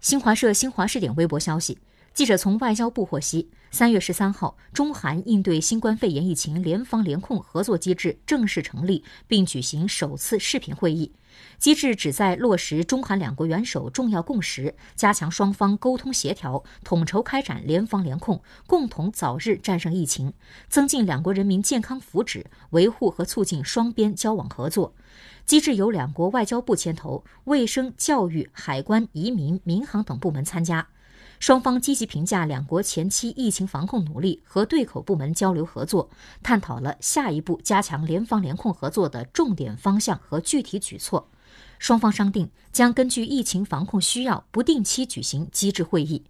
新华社新华视点微博消息，记者从外交部获悉，三月十三号，中韩应对新冠肺炎疫情联防联控合作机制正式成立，并举行首次视频会议。机制旨在落实中韩两国元首重要共识，加强双方沟通协调，统筹开展联防联控，共同早日战胜疫情，增进两国人民健康福祉，维护和促进双边交往合作。机制由两国外交部牵头，卫生、教育、海关、移民、民航等部门参加。双方积极评价两国前期疫情防控努力和对口部门交流合作，探讨了下一步加强联防联控合作的重点方向和具体举措。双方商定将根据疫情防控需要，不定期举行机制会议。